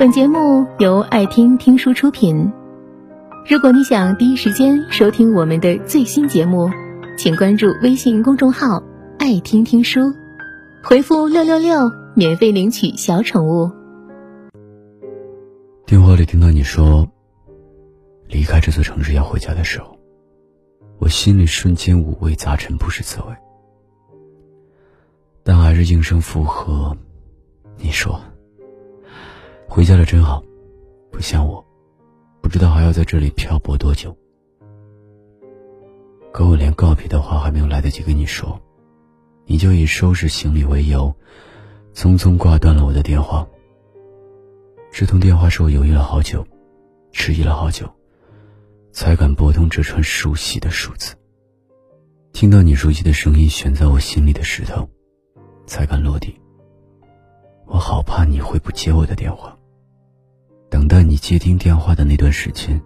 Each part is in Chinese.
本节目由爱听听书出品。如果你想第一时间收听我们的最新节目，请关注微信公众号“爱听听书”，回复“六六六”免费领取小宠物。电话里听到你说离开这座城市要回家的时候，我心里瞬间五味杂陈，不是滋味。但还是应声附和。你说。回家了真好，不像我，不知道还要在这里漂泊多久。可我连告别的话还没有来得及跟你说，你就以收拾行李为由，匆匆挂断了我的电话。这通电话是我犹豫了好久，迟疑了好久，才敢拨通这串熟悉的数字。听到你熟悉的声音，悬在我心里的石头，才敢落地。我好怕你会不接我的电话。等待你接听电话的那段时间，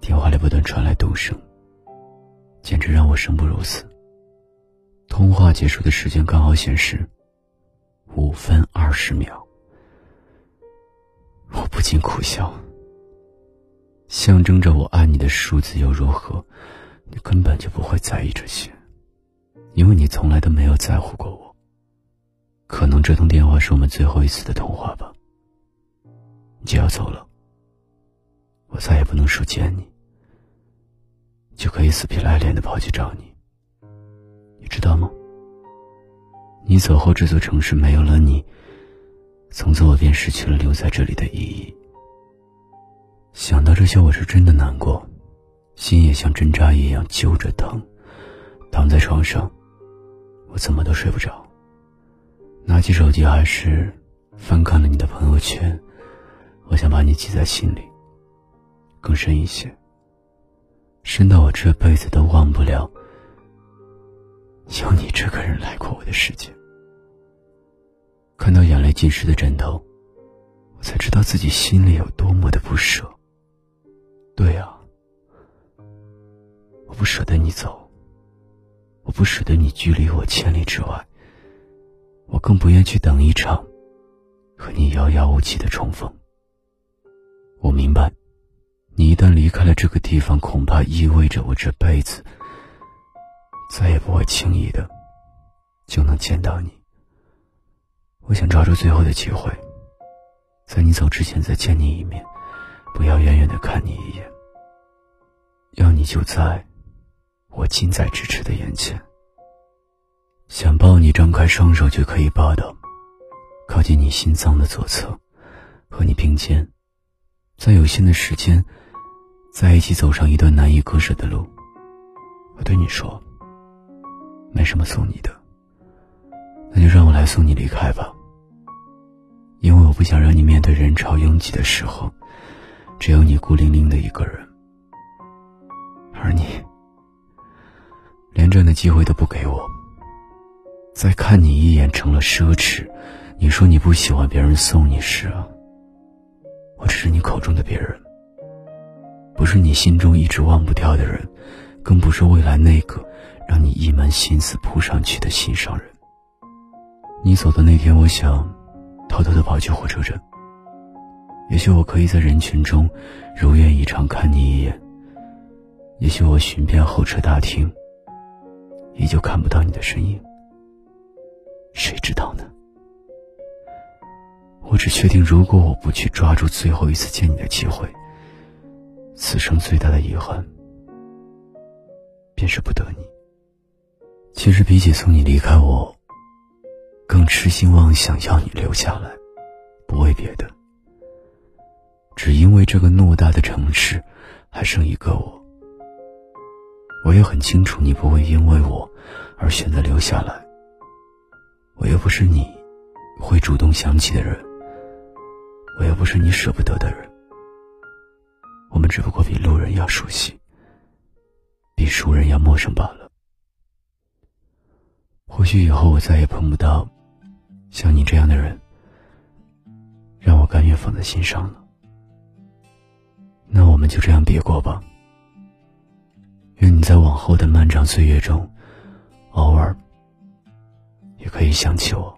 电话里不断传来动声，简直让我生不如死。通话结束的时间刚好显示五分二十秒，我不禁苦笑。象征着我爱你的数字又如何？你根本就不会在意这些，因为你从来都没有在乎过我。可能这通电话是我们最后一次的通话吧。就要走了，我再也不能说见你，就可以死皮赖脸的跑去找你。你知道吗？你走后，这座城市没有了你，从此我便失去了留在这里的意义。想到这些，我是真的难过，心也像针扎一样揪着疼，躺在床上，我怎么都睡不着。拿起手机，还是翻看了你的朋友圈。我想把你记在心里，更深一些，深到我这辈子都忘不了有你这个人来过我的世界。看到眼泪浸湿的枕头，我才知道自己心里有多么的不舍。对啊，我不舍得你走，我不舍得你距离我千里之外，我更不愿去等一场和你遥遥无期的重逢。我明白，你一旦离开了这个地方，恐怕意味着我这辈子再也不会轻易的就能见到你。我想抓住最后的机会，在你走之前再见你一面，不要远远的看你一眼，要你就在我近在咫尺的眼前。想抱你，张开双手就可以抱到，靠近你心脏的左侧，和你并肩。在有限的时间，在一起走上一段难以割舍的路。我对你说，没什么送你的，那就让我来送你离开吧。因为我不想让你面对人潮拥挤的时候，只有你孤零零的一个人，而你连这样的机会都不给我。再看你一眼成了奢侈。你说你不喜欢别人送你时啊。我只是你口中的别人，不是你心中一直忘不掉的人，更不是未来那个让你一门心思扑上去的心上人。你走的那天，我想偷偷的跑去火车站。也许我可以在人群中如愿以偿看你一眼，也许我寻遍候车大厅，依旧看不到你的身影。谁知道呢？只确定，如果我不去抓住最后一次见你的机会，此生最大的遗憾便是不得你。其实，比起送你离开我，更痴心妄想要你留下来，不为别的，只因为这个偌大的城市还剩一个我。我也很清楚，你不会因为我而选择留下来。我又不是你会主动想起的人。我又不是你舍不得的人，我们只不过比路人要熟悉，比熟人要陌生罢了。或许以后我再也碰不到像你这样的人，让我甘愿放在心上了。那我们就这样别过吧。愿你在往后的漫长岁月中，偶尔也可以想起我。